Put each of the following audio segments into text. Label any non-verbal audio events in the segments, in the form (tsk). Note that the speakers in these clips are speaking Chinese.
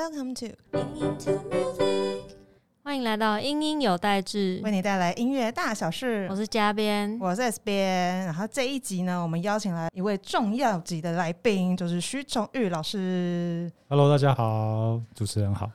Welcome to 欢迎来到英英有代志，为你带来音乐大小事我。是嘉编。我是 S 边，然后这一集呢，我们邀请来一位重要级的来宾，就是徐崇玉老师。Hello，大家好，主持人好。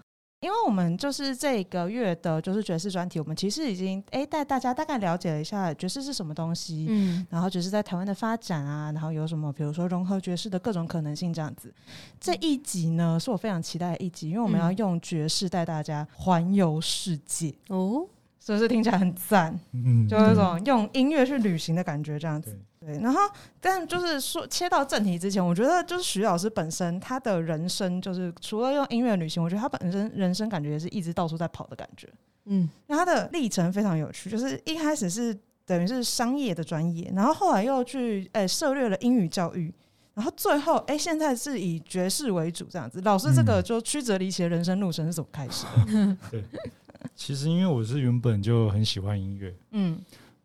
因为我们就是这个月的，就是爵士专题，我们其实已经诶带大家大概了解了一下爵士是什么东西，嗯，然后爵士在台湾的发展啊，然后有什么，比如说融合爵士的各种可能性这样子。这一集呢，是我非常期待的一集，因为我们嗯。要用爵士带大家环游世界，哦，是不是听起来很赞？嗯，就有一种用音乐去旅行的感觉，这样子对。然后但就是说切到正题之前，我觉得就是徐老师本身他的人生，就是除了用音乐旅行，我觉得他本身人生感觉也是一直到处在跑的感觉。嗯，那他的历程非常有趣，就是一开始是等于是商业的专业，然后后来又去诶、涉猎了英语教育，然后最后诶、现在是以爵士为主这样子。老师这个嗯就曲折离奇的人生路程是怎么开始的？(laughs) 其实因为我是原本就很喜欢音乐，嗯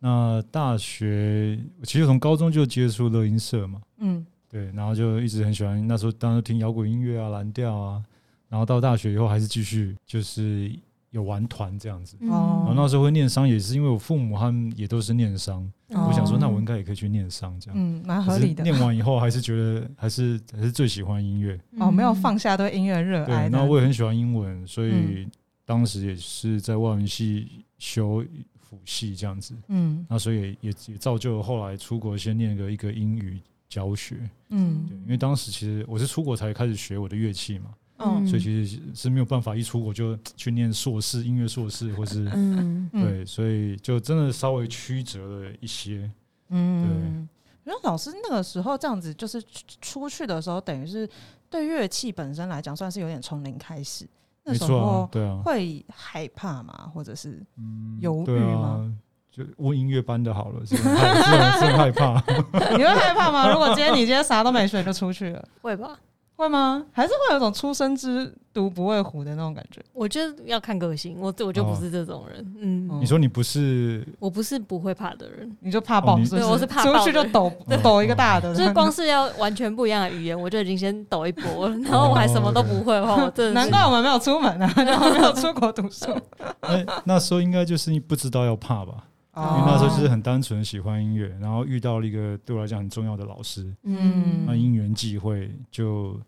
那大学其实从高中就接触乐音社嘛，嗯对，然后就一直很喜欢，那时候当时听摇滚音乐啊、蓝调啊，然后到大学以后还是继续就是有玩团这样子。嗯哦然后那时候会念商，也是因为我父母他们也都是念商，哦我想说那我应该也可以去念商这样。嗯，蛮合理的。念完以后还是觉得还是还是最喜欢音乐，哦，没有放下对音乐热，爱的。那我也很喜欢英文，所以嗯当时也是在外文系修辅系这样子，嗯。那所以也也也造就了后来出国先念个一个英语教学，嗯。对，因为当时其实我是出国才开始学我的乐器嘛，嗯。所以其实是没有办法一出国就去念硕士、音乐硕士或是嗯。嗯。对，所以就真的稍微曲折了一些，嗯。因为老师那个时候这样子，就是出出去的时候，等于是对乐器本身来讲，算是有点从零开始。那时没错啊候，对啊，会害怕吗？或者是嗯犹豫吗啊？就问音乐班的好了，是很害 (laughs) 是很是很害怕。(laughs) 你会害怕吗？如果今天你今天啥都没学就出去了，会吧？会吗？还是会有一种出生之犊不畏虎的那种感觉？我觉得要看个性，我我就不是这种人。嗯，哦你说你不是我不是不会怕的人，你就怕爆哦你是不是？对我是怕出去就抖抖一个大的，就是光是要完全不一样的语言，我就已经先抖一波了。然后我还什么都不会的话，我真的难怪我们没有出门啊，(laughs) 然后没有出国读书。(laughs) 那那时候应该就是你不知道要怕吧？因哦为那时候就是很单纯喜欢音乐，然后遇到了一个对我来讲很重要的老师，嗯那因缘际会就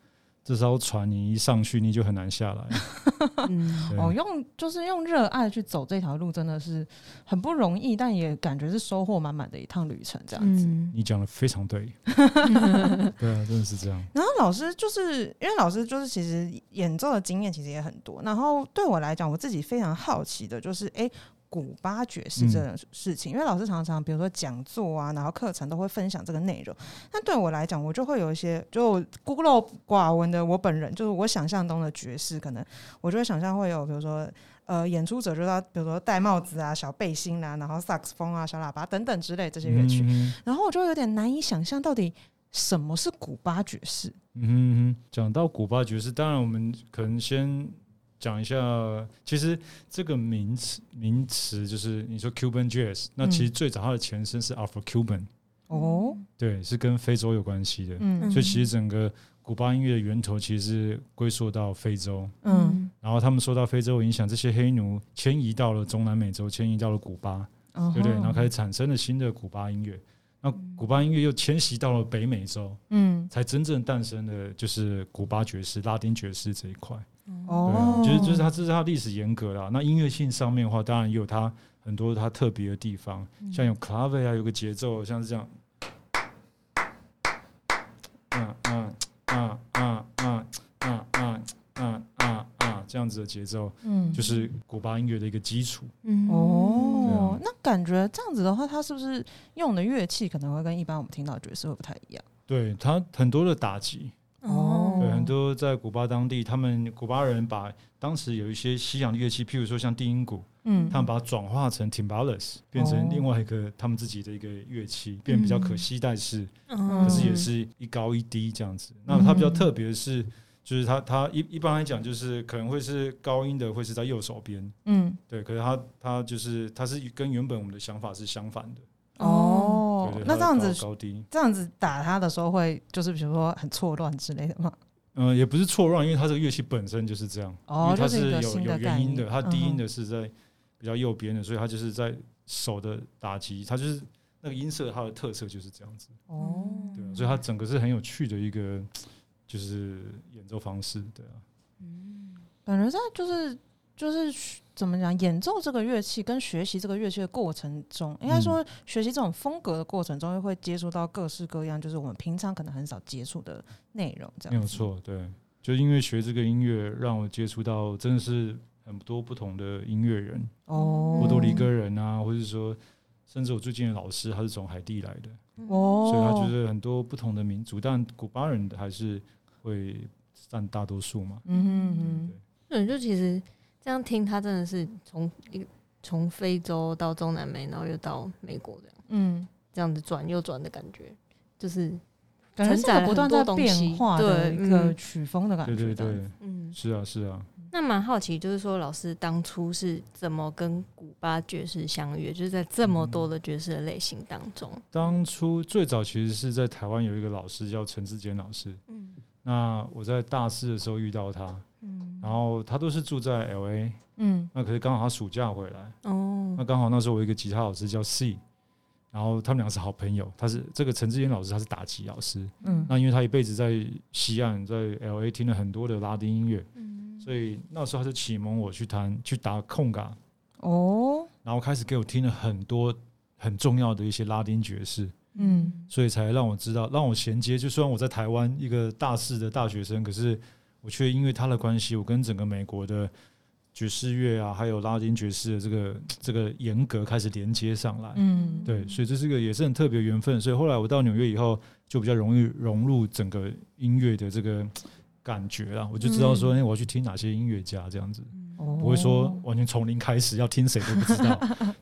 这艘船你一上去你就很难下来。(laughs) 哦，用就是用热爱去走这条路，真的是很不容易，但也感觉是收获满满的一趟旅程，这样子。嗯你讲的非常对，(laughs) (laughs) 对啊，真的是这样。然后老师就是因为老师就是其实演奏的经验其实也很多，然后对我来讲，我自己非常好奇的就是，哎、古巴爵士这种事情，因为老师常常比如说讲座啊，然后课程都会分享这个内容。那对我来讲，我就会有一些就孤陋寡闻的我本人，就是我想象中的爵士，可能我就会想象会有比如说。呃，演出者就是要，比如说戴帽子啊、小背心啊，然后萨克斯风啊、小喇叭等等之类这些乐曲，嗯然后我就有点难以想象到底什么是古巴爵士。哼嗯哼，讲到古巴爵士，当然我们可能先讲一下，其实这个名词名词就是你说 Cuban Jazz，那其实最早它的前身是 Afro Cuban，哦，对，是跟非洲有关系的。嗯。所以其实整个古巴音乐的源头其实是归溯到非洲，嗯，然后他们受到非洲影响，这些黑奴迁移到了中南美洲，迁移到了古巴，对对不对？然后开始产生了新的古巴音乐。那古巴音乐又迁徙到了北美洲，嗯。才真正诞生的就是古巴爵士、拉丁爵士这一块。对哦啊，，就是就是它这是它历史严格啦。那音乐性上面的话，当然也有它很多它特别的地方，像有 clave 啊，有个节奏，像是这样，嗯嗯嗯嗯嗯嗯嗯嗯嗯嗯这样子的节奏，嗯。就是古巴音乐的一个基础。嗯。哦，那感觉这样子的话，它是不是用的乐器可能会跟一般我们听到的爵士会不太一样？对它很多的打击，哦。对很多在古巴当地，他们古巴人把当时有一些西洋乐器，譬如说像低音鼓，嗯。他们把它转化成 timbales，变成另外一个他们自己的一个乐器，变比较可携带式，嗯。可是也是一高一低这样子。那它比较特别的是，就是它它一一般来讲就是可能会是高音的会是在右手边，嗯。对，可是它它就是它是跟原本我们的想法是相反的，哦。那这样子高高低。这样子打它的时候会就是比如说很错乱之类的吗？呃，也不是错乱，因为它这个乐器本身就是这样，因哦为它是有有原因的，念它低音的是在比较右边的，所以它就是在手的打击，它就是那个音色，它的特色就是这样子，哦，对啊，所以它整个是很有趣的一个就是演奏方式，对啊，嗯。感觉在就是就是怎么讲，演奏这个乐器跟学习这个乐器的过程中，应该嗯。说学习这种风格的过程中，会接触到各式各样，就是我们平常可能很少接触的内容，这样子。没有错，对，就因为学这个音乐，让我接触到真的是很多不同的音乐人，哦，波多黎各人啊，或者说甚至我最近的老师他是从海地来的，哦，所以他就是很多不同的民族，但古巴人还是会占大多数嘛。嗯嗯嗯对，就其实这样听，他真的是从一从非洲到中南美，然后又到美国这样嗯，这样子转又转的感觉，就是感觉是承载了个不断在变化的对一个嗯。曲风的感觉。对对对，嗯，是啊是啊，那蛮好奇，就是说老师当初是怎么跟古巴爵士相遇，就是在这么多的爵士的类型当中，当初最早其实是在台湾有一个老师叫陈志坚老师，嗯。那我在大四的时候遇到他，嗯，然后他都是住在 L A，嗯。那可是刚好他暑假回来，哦。那，刚好那时候我有一个吉他老师叫 C，然后他们俩是好朋友，他是这个陈志坚老师他是打击老师，嗯。那因为他一辈子在西岸在 L A 听了很多的拉丁音乐，嗯。所以那时候他就启蒙我去弹去打空嘎，哦。然后开始给我听了很多很重要的一些拉丁爵士，嗯。所以才让我知道，让我衔接。就虽然我在台湾一个大四的大学生，可是我却因为他的关系，我跟整个美国的爵士乐啊，还有拉丁爵士的这个这个严格开始连接上来。嗯对，所以这是个也是很特别的缘分。所以后来我到纽约以后，就比较容易融入整个音乐的这个感觉啦。我就知道说，哎、我要去听哪些音乐家这样子，哦不会说完全从零开始要听谁都不知道。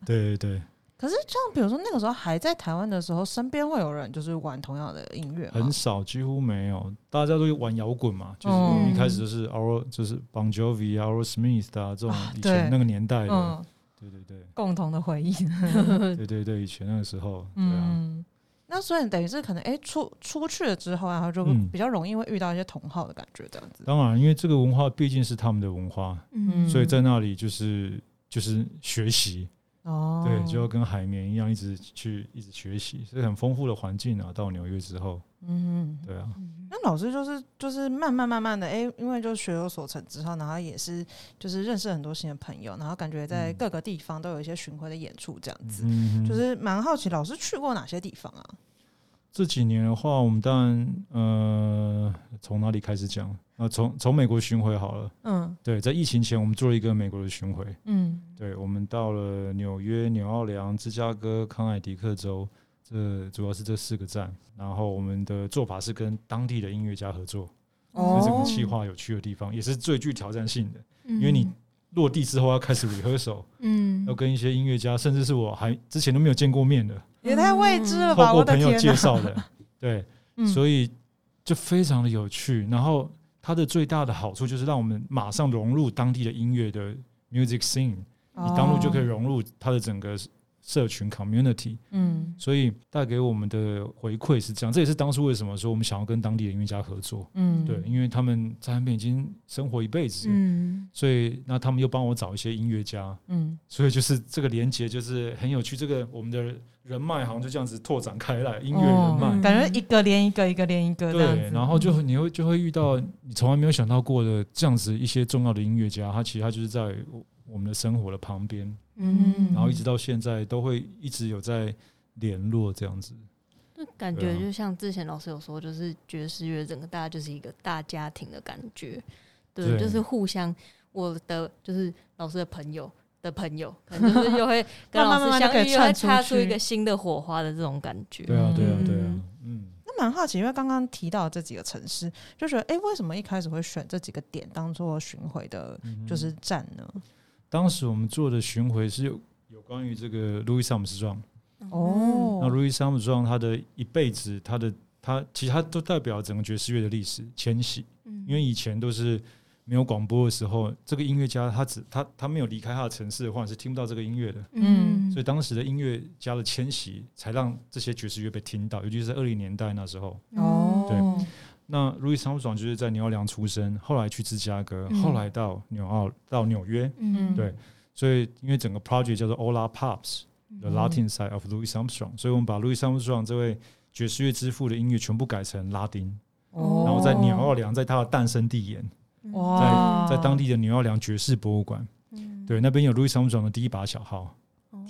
对 (laughs) 对对，可是像比如说那个时候还在台湾的时候，身边会有人就是玩同样的音乐很？少，几乎没有。大家都玩摇滚嘛，就是嗯一开始就是 Our 就是 Bon Jovi 啊、Aerosmith 啊这种啊以前那个年代的。嗯，对对对共同的回忆。(laughs) 对对对，以前那个时候，对啊，嗯，那所以等于是可能哎、出出去了之后，然后就嗯比较容易会遇到一些同好的感觉，这样子。当然，因为这个文化毕竟是他们的文化，嗯所以在那里就是就是学习，哦，对，就要跟海绵一样，一直去一直学习，是很丰富的环境啊。到纽约之后，嗯，对啊，那老师就是就是慢慢慢慢的，哎、因为就学有所成之后，然后也是就是认识很多新的朋友，然后感觉在嗯各个地方都有一些巡回的演出，这样子。嗯，就是蛮好奇，老师去过哪些地方啊？这几年的话，我们当然呃，从哪里开始讲？呃，从从美国巡回好了。嗯对，在疫情前，我们做了一个美国的巡回。嗯对，我们到了纽约、纽奥良、芝加哥、康乃狄克州，这主要是这四个站。然后我们的做法是跟当地的音乐家合作，哦，这整个计划有趣的地方，也是最具挑战性的。因为你落地之后要开始 rehearsal，(laughs) 嗯要跟一些音乐家，甚至是我还之前都没有见过面的，也太未知了吧！我朋友介！绍的，(laughs) 对，嗯所以就非常的有趣。然后它的最大的好处就是让我们马上融入当地的音乐的 music scene，你当路就可以哦。融入它的整个社群 community，嗯。所以带给我们的回馈是这样。这也是当初为什么说我们想要跟当地的音乐家合作，嗯，对，因为他们在那边已经生活一辈子，嗯。所以那他们又帮我找一些音乐家，嗯。所以就是这个连接就是很有趣。这个我们的人脉好像就这样子拓展开来，音乐人脉。嗯感觉一个连一个，一个连一个对，然后就你会就会遇到你从来没有想到过的这样子一些重要的音乐家，他其实他就是在我我们的生活的旁边，嗯，然后一直到现在都会一直有在联络这样子。就感觉就像之前老师有说，就是爵士乐整个大家就是一个大家庭的感觉，对，对就是互相我的就是老师的朋友的朋友，可能就是又会 (laughs) 跟老慢慢慢慢就可以师相遇，又会擦出一个新的火花的这种感觉。对啊，对啊，嗯对啊，嗯。那蛮好奇，因为刚刚提到这几个城市，就觉得哎、诶为什么一开始会选这几个点当做巡回的，嗯就是站呢？当时我们做的巡回是有有关于这个 Louis Armstrong 哦那 Louis Armstrong 他的一辈子，他的他其实他都代表整个爵士乐的历史迁徙。嗯因为以前都是没有广播的时候，这个音乐家他只他他没有离开他的城市的话，是听不到这个音乐的。嗯所以当时的音乐家的迁徙，才让这些爵士乐被听到，尤其是在二零年代那时候。哦，对那 Louis Armstrong 就是在纽奥良出生，后来去芝加哥，嗯。后来到纽奥到纽约，嗯。对所以因为整个 project 叫做 Ola Pops。The 嗯 Latin side of Louis Armstrong，所以我们把 Louis Armstrong 这位爵士乐之父的音乐全部改成拉丁，哦然后在纽奥良，在他的诞生地演，哇。在当地的纽奥良爵士博物馆，嗯。对，那边有 Louis Armstrong 的第一把小号，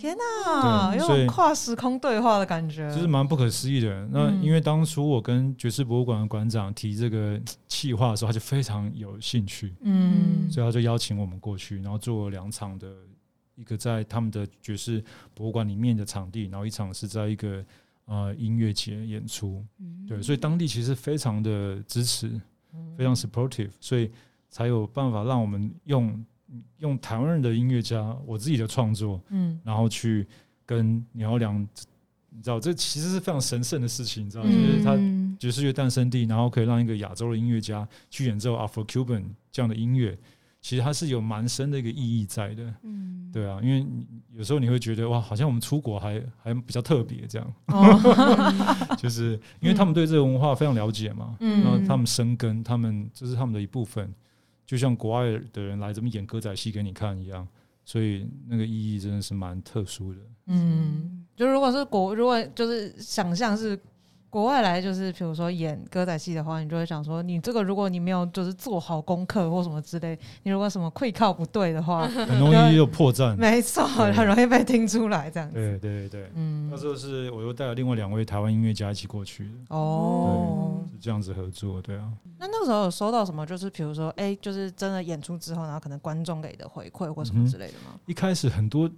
天哪，有对所以种跨时空对话的感觉，就是蛮不可思议的。那嗯。因为当初我跟爵士博物馆的馆长提这个企划的时候，他就非常有兴趣，嗯。所以他就邀请我们过去，然后做了两场的，一个在他们的爵士博物馆里面的场地，然后一场是在一个呃音乐节演出。嗯。对，所以当地其实非常的支持，非常 supportive，所以才有办法让我们用用台湾人的音乐家，我自己的创作，嗯。然后去跟鸟良，你知道，这其实是非常神圣的事情，你知道，就嗯是他爵士乐诞生地，然后可以让一个亚洲的音乐家去演奏 Afro Cuban 这样的音乐，其实它是有蛮深的一个意义在的。嗯。对啊，因为有时候你会觉得哇，好像我们出国还还比较特别这样，哦。(laughs) 就是因为他们对这个文化非常了解嘛，嗯。然后他们生根，他们这是他们的一部分，就像国外的人来这么演歌仔戏给你看一样，所以那个意义真的是蛮特殊的。嗯，就如果是国，如果就是想象是国外来，就是比如说演歌仔戏的话，你就会想说，你这个如果你没有就是做好功课或什么之类，你如果什么会靠不对的话，(laughs) 很容易有破绽。没错，很容易被听出来这样子。对对对，嗯那，时候是我又带了另外两位台湾音乐家一起过去的，哦，是这样子合作。对啊，那那个时候有收到什么？就是比如说，哎、就是真的演出之后，然后可能观众给的回馈或什么之类的吗？一开始很多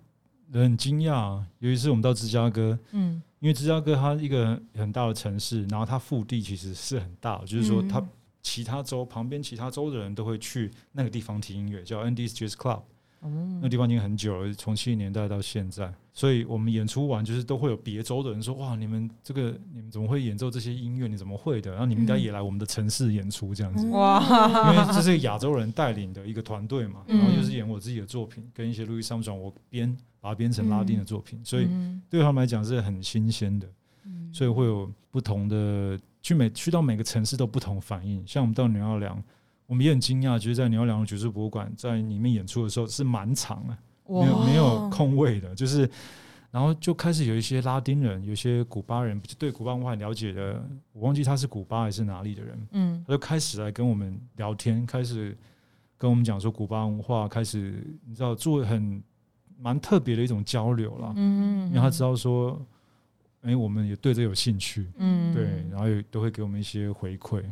人很惊讶啊，尤其是我们到芝加哥，嗯。因为芝加哥它一个很大的城市，然后它腹地其实是很大，就是说它嗯其他州旁边其他州的人都会去那个地方听音乐，叫 Andy's Jazz Club。那地方已经很久了，从七零年代到现在，所以我们演出完就是都会有别州的人说：“哇，你们这个你们怎么会演奏这些音乐？你怎么会的？然后你们应该也来我们的城市演出这样子。”哇，因为这是亚洲人带领的一个团队嘛，嗯然后又是演我自己的作品，跟一些路易桑转我编把它编成拉丁的作品，所以嗯对他们来讲是很新鲜的，所以会有不同的去每去到每个城市都不同反应。像我们到纽奥良，我们也很惊讶，就是在纽奥良的爵士博物馆在里面演出的时候是满场的，没有没有空位的，就是。然后就开始有一些拉丁人，有一些古巴人对古巴文化很了解的，我忘记他是古巴还是哪里的人，嗯他就开始来跟我们聊天，开始跟我们讲说古巴文化，开始你知道做很蛮特别的一种交流啦。嗯因为他知道说，哎、我们也对这有兴趣，嗯对，然后也都会给我们一些回馈，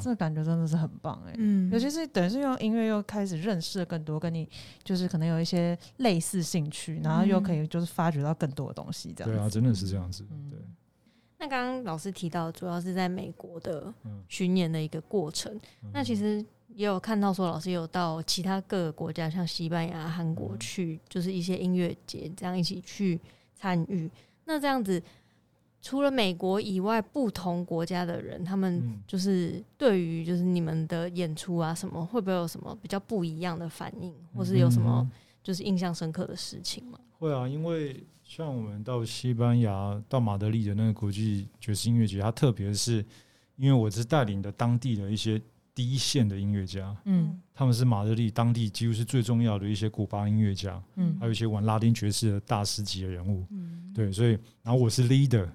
这个感觉真的是很棒哎、嗯。尤其是等于是用音乐又开始认识了更多，跟你就是可能有一些类似兴趣，然后又可以就是发掘到更多的东西，这样对啊，真的是这样子，嗯。对，那刚刚老师提到，主要是在美国的嗯巡演的一个过程。那其实也有看到说，老师有到其他各个国家，像西班牙、韩国去，就是一些音乐节这样一起去参与。那这样子，除了美国以外，不同国家的人，他们嗯。就是对于就是你们的演出啊什么，会不会有什么比较不一样的反应，或是有什么嗯。就是印象深刻的事情吗？会啊，因为像我们到西班牙、到马德里的那个国际爵士音乐节，它特别是因为我是带领的当地的一些第一线的音乐家，嗯。他们是马德里当地几乎是最重要的一些古巴音乐家，嗯。还有一些玩拉丁爵士的大师级的人物。嗯，对，所以然后我是 leader，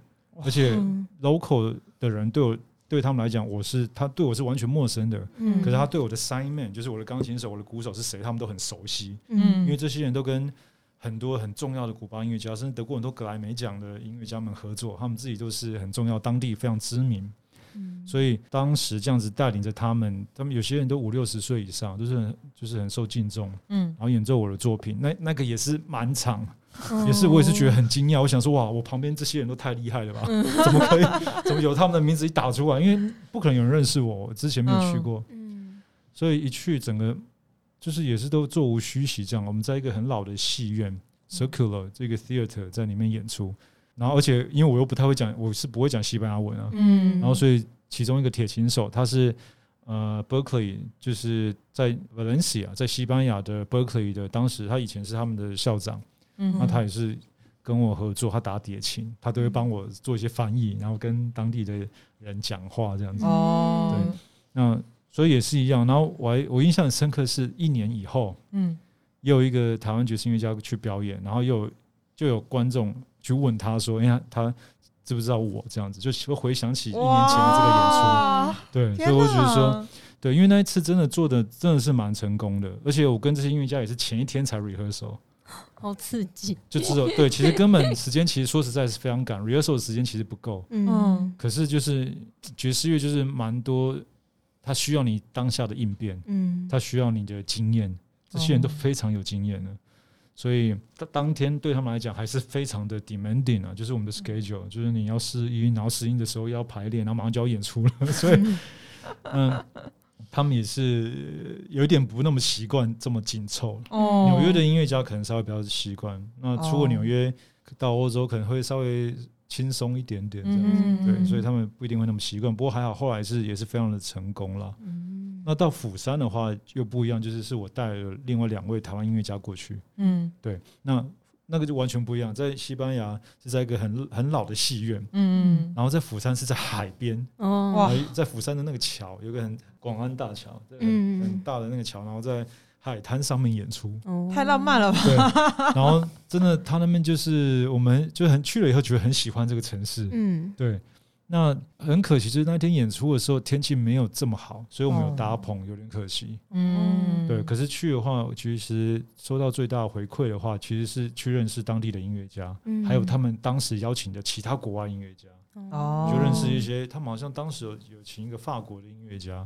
而且嗯。local 的人对我对他们来讲，我是他对我是完全陌生的。嗯。可是他对我的 sign man，就是我的钢琴手、我的鼓手是谁，他们都很熟悉，嗯。因为这些人都跟很多很重要的古巴音乐家，甚至得过很多格莱美奖的音乐家们合作，他们自己都是很重要，当地非常知名。嗯。所以当时这样子带领着他们，他们有些人都五六十岁以上，就是很就是很受敬重，嗯。然后演奏我的作品，那那个也是满场，嗯也是我也是觉得很惊讶，我想说哇，我旁边这些人都太厉害了吧？(laughs) 怎么可以？怎么有他们的名字一打出来？因为不可能有人认识我，我之前没有去过，嗯所以一去整个就是也是都座无虚席这样。我们在一个很老的戏院 Circular 这个 theater 在里面演出，然后而且因为我又不太会讲，我是不会讲西班牙文啊，嗯然后所以其中一个铁琴手他是呃 Berkeley，就是在 Valencia，在西班牙的 Berkeley 的，当时他以前是他们的校长，嗯那他也是跟我合作，他打碟琴，他都会帮我做一些翻译，然后跟当地的人讲话这样子。哦，对那所以也是一样。然后我还我印象很深刻，是一年以后，嗯，也有一个台湾爵士音乐家去表演，然后又有就有观众去问他说：“哎呀，他知不知道我这样子？”就会回想起一年前的这个演出。哇对，所以我只是说，对，因为那一次真的做的真的是蛮成功的，而且我跟这些音乐家也是前一天才 rehearsal，(laughs) 好刺激，就只有对，其实根本时间其实说实在是非常赶，rehearsal 的时间其实不够。嗯。嗯。可是就是爵士乐就是蛮多，它需要你当下的应变，嗯，它需要你的经验，这些人都哦。非常有经验的，所以当当天对他们来讲还是非常的 demanding 啊，就是我们的 schedule，就是你要试音，然后试音的时候要排练，然后马上就要演出了，所以 (laughs) 嗯，他们也是有一点不那么习惯这么紧凑。哦，纽约的音乐家可能稍微比较习惯，那出过纽约到欧洲可能会稍微轻松一点点这样子。嗯对，所以他们不一定会那么习惯。不过还好，后来是也是非常的成功了。嗯那到釜山的话又不一样，就是是我带了另外两位台湾音乐家过去。嗯对，那那个就完全不一样。在西班牙是在一个很很老的戏院，嗯然后在釜山是在海边，哦，在釜山的那个桥有个很广安大桥，嗯很很大的那个桥，然后在海滩上面演出。哦。太浪漫了吧？对，然后真的他那边就是我们就很去了以后觉得很喜欢这个城市。嗯。对，那很可惜，就是那天演出的时候天气没有这么好，所以我们有搭棚，有点可惜。嗯，对，可是去的话，其实收到最大的回馈的话，其实是去认识当地的音乐家，嗯还有他们当时邀请的其他国外音乐家，哦就认识一些。他们好像当时有有请一个法国的音乐家，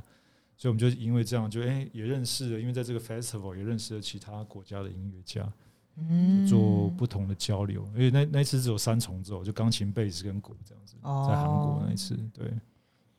所以我们就因为这样就哎、也认识了，因为在这个 festival 也认识了其他国家的音乐家，嗯做不同的交流。因为那那一次只有三重奏，就钢琴、贝斯跟鼓这样子，哦在韩国那一次，对。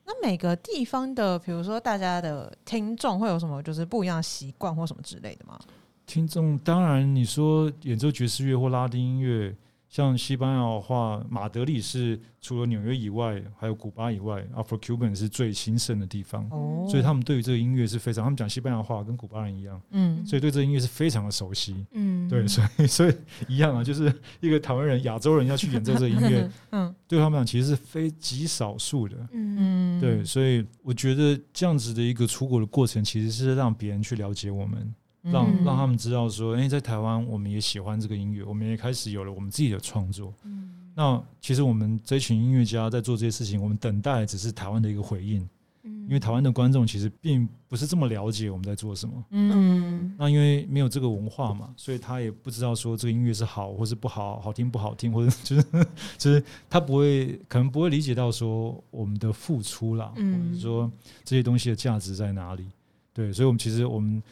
那每个地方的，比如说大家的听众会有什么就是不一样的习惯或什么之类的吗？听众当然，你说演奏爵士乐或拉丁音乐，像西班牙的话，马德里是除了纽约以外，还有古巴以外，Afro Cuban 是最兴盛的地方，哦所以他们对于这个音乐是非常，他们讲西班牙话跟古巴人一样，嗯所以对这个音乐是非常的熟悉。嗯对，所以所以一样啊，就是一个台湾人、亚洲人要去演奏这个音乐，(laughs) 嗯对他们讲其实是非极少数的。嗯嗯对，所以我觉得这样子的一个出国的过程，其实是让别人去了解我们，让嗯让他们知道说，哎、在台湾我们也喜欢这个音乐，我们也开始有了我们自己的创作。嗯那其实我们这群音乐家在做这些事情，我们等待只是台湾的一个回应，嗯因为台湾的观众其实并不是这么了解我们在做什么。嗯那因为没有这个文化嘛，所以他也不知道说这个音乐是好或是不好，好听不好听，或者就是 (laughs) 就是他不会可能不会理解到说我们的付出啦，嗯或者说这些东西的价值在哪里。对，所以我们其实我们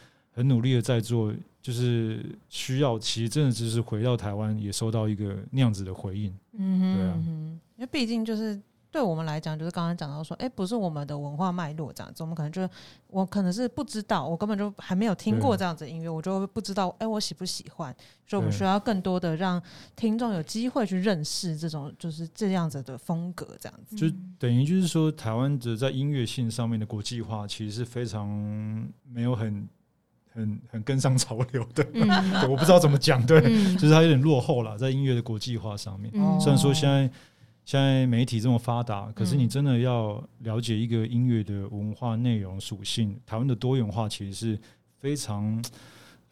很努力的在做，就是需要其实真的只是回到台湾也收到一个那样子的回应。嗯对啊嗯因为毕竟就是对我们来讲，就是刚刚讲到说，哎、不是我们的文化脉络这样子，我们可能就我可能是不知道，我根本就还没有听过这样子的音乐，我就不知道，哎、我喜不喜欢，所以我们需要更多的让听众有机会去认识这种就是这样子的风格这样子。就等于就是说，台湾的在音乐性上面的国际化，其实是非常没有很很很跟上潮流的。嗯。(laughs) 对，我不知道怎么讲，对，嗯。(laughs) 就是它有点落后了，在音乐的国际化上面。嗯。虽然说现在现在媒体这么发达，可是你嗯。真的要了解一个音乐的文化内容属性，台湾的多元化其实是非常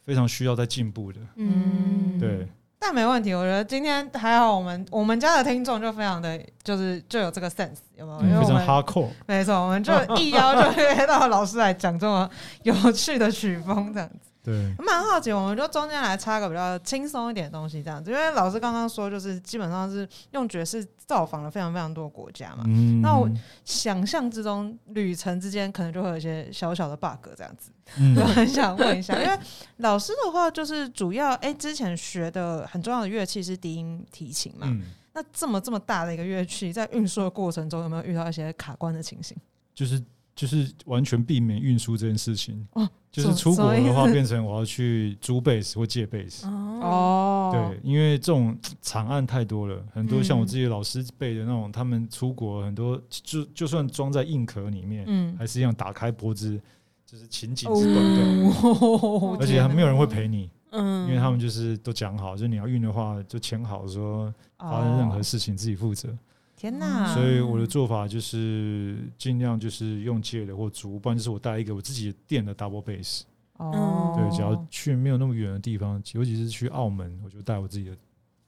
非常需要在进步的。嗯。对，但没问题，我觉得今天还好，我们我们家的听众就非常的，就是就有这个 sense，有没有？因为嗯非常我们 hardcore。没错，我们就一邀就约到老师来讲这么有趣的曲风，这样子。对，蛮好奇，我们就中间来插个比较轻松一点的东西，这样子。因为老师刚刚说，就是基本上是用爵士造访了非常非常多的国家嘛。嗯那我想象之中，旅程之间可能就会有一些小小的 bug 这样子。嗯我很想问一下，因为老师的话，就是主要哎、之前学的很重要的乐器是低音提琴嘛。嗯，那这么这么大的一个乐器，在运输的过程中，有没有遇到一些卡关的情形？就是就是完全避免运输这件事情。哦就是出国的话，变成我要去租贝斯或借贝斯。哦哦对，因为这种惨案太多了，很多像我嗯自己老师背的那种，他们出国很多就就算装在硬壳里面，嗯，还是一样打开脖子，就是情景是短断，哦而且还没有人会陪你。嗯，因为他们就是都讲好，就是你要运的话就签好说发生任何哦事情自己负责。天哪！所以我的做法就是尽量就是用借的或租，不然就是我带一个我自己店的 double bass。哦，对，只要去没有那么远的地方，尤其是去澳门，我就带我自己的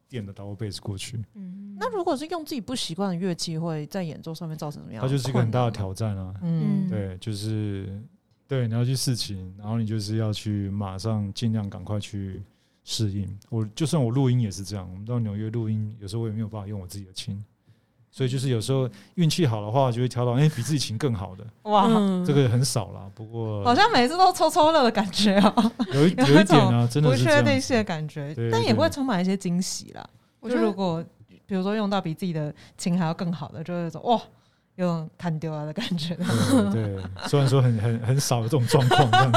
店的 double bass 过去。嗯，那如果是用自己不习惯的乐器，会在演奏上面造成什么样？它就是一个很大的。挑战啊。嗯，嗯对，就是对，你要去试琴，然后你就是要去马上尽量赶快去适应。我就算我录音也是这样，我们到纽约录音，有时候我也没有办法用我自己的琴，所以就是有时候运气好的话，就会挑到哎、比自己琴更好的，哇，嗯。这个很少啦。不过好像每次都抽抽乐的感觉哦，有一有一点啊，(laughs) 真不确定性的感觉对，但也对。会充满一些惊喜啦。就我觉得如果比如说用到比自己的琴还要更好的，就会有一种哇，有种看丢了的感觉，对对，(laughs) 虽然说很很很少有这种状况这样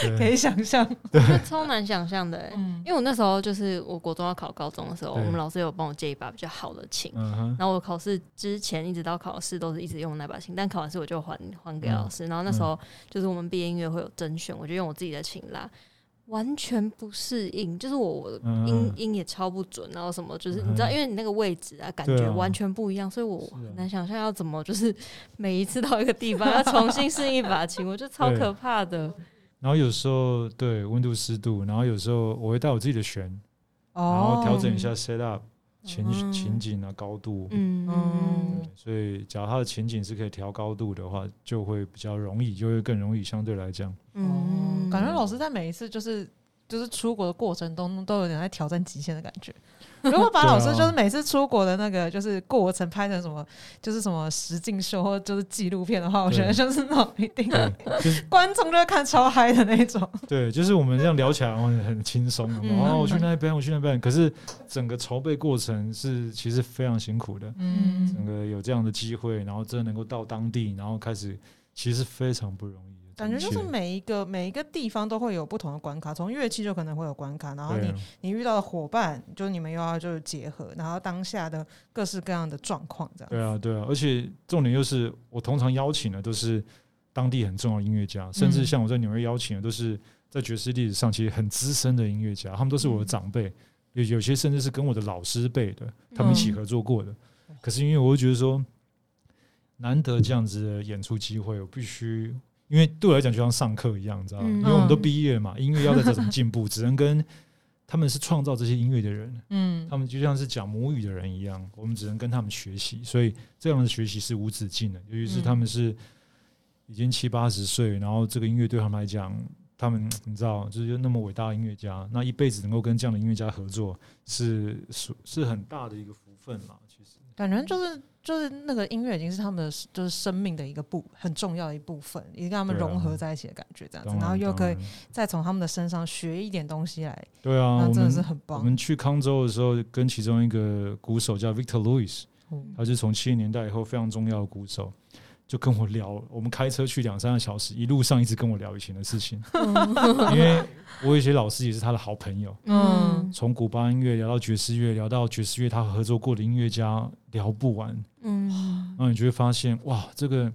子，(laughs) 可以想象。对。超难想象的、因为我那时候就是我国中要考高中的时候，我对们老师有帮我借一把比较好的琴。嗯，然后我考试之前一直到考试都是一直用那把琴，但考完试我就还还给老师。然后那时候就是我们毕业音乐会有甄选，我就用我自己的琴拉，完全不适应，就是我我音音也超不准，然后什么就是你知道，嗯因为你那个位置啊，感觉完全不一样，所以我很难想象要怎么就是 (laughs) 每一次到一个地方要重新适应一把琴，我觉得超可怕的。(laughs) 然后有时候对温度湿度，然后有时候我会带我自己的弦，然哦后调整一下 set up 情嗯。情景啊高度，嗯。嗯。对所以假如它的情景是可以调高度的话，就会比较容易，就会更容易相对来讲。嗯，感觉老师在每一次就是就是出国的过程中，都有点在挑战极限的感觉。(laughs) 如果把老师就是每次出国的那个就是过程拍成什么，就是什么实境秀或就是纪录片的话，我觉得就是那种一定，就是观众就会看超嗨的那种。(laughs) 对，就是我们这样聊起来很很轻松，然后，我去那边，我去那边，可是整个筹备过程是其实非常辛苦的。嗯整个有这样的机会，然后真的能够到当地，然后开始，其实非常不容易的。感觉就是每一个每一个地方都会有不同的关卡，从乐器就可能会有关卡，然后你啊你遇到的伙伴，就是你们又要就是结合，然后当下的各式各样的状况这样。对啊，对啊，而且重点就是我通常邀请的都是当地很重要的音乐家，甚至像我在纽约邀请的都是在爵士历史上其实很资深的音乐家，他们都是我的长辈，有有些甚至是跟我的老师辈的，他们一起合作过的。可是因为我会觉得说，难得这样子的演出机会，我必须。因为对我来讲，就像上课一样，你知道吗？嗯因为我们都毕业了嘛，音乐要在这怎么进步，只能跟他们是创造这些音乐的人，嗯他们就像是讲母语的人一样，我们只能跟他们学习，所以这样的学习是无止境的。尤其是他们是已经七八十岁，然后这个音乐对他们来讲，他们你知道，就是那么伟大的音乐家，那一辈子能够跟这样的音乐家合作，是是是很大的一个福分啦。其实，感觉就是就是那个音乐已经是他们的就是生命的一个部很重要的一部分，已经跟他们融合在一起的感觉，这样子，当然后又可以再从他们的身上学一点东西来，对啊，那真的是很棒。我们去康州的时候，跟其中一个鼓手叫 Victor Louis，嗯他是从七十年代以后非常重要的鼓手，就跟我聊，我们开车去两三个小时，一路上一直跟我聊以前的事情，因为我有一些老师也是他的好朋友，嗯。从古巴音乐聊到爵士乐，聊到爵士乐他合作过的音乐家，聊不完，嗯。然后你就会发现，哇，这个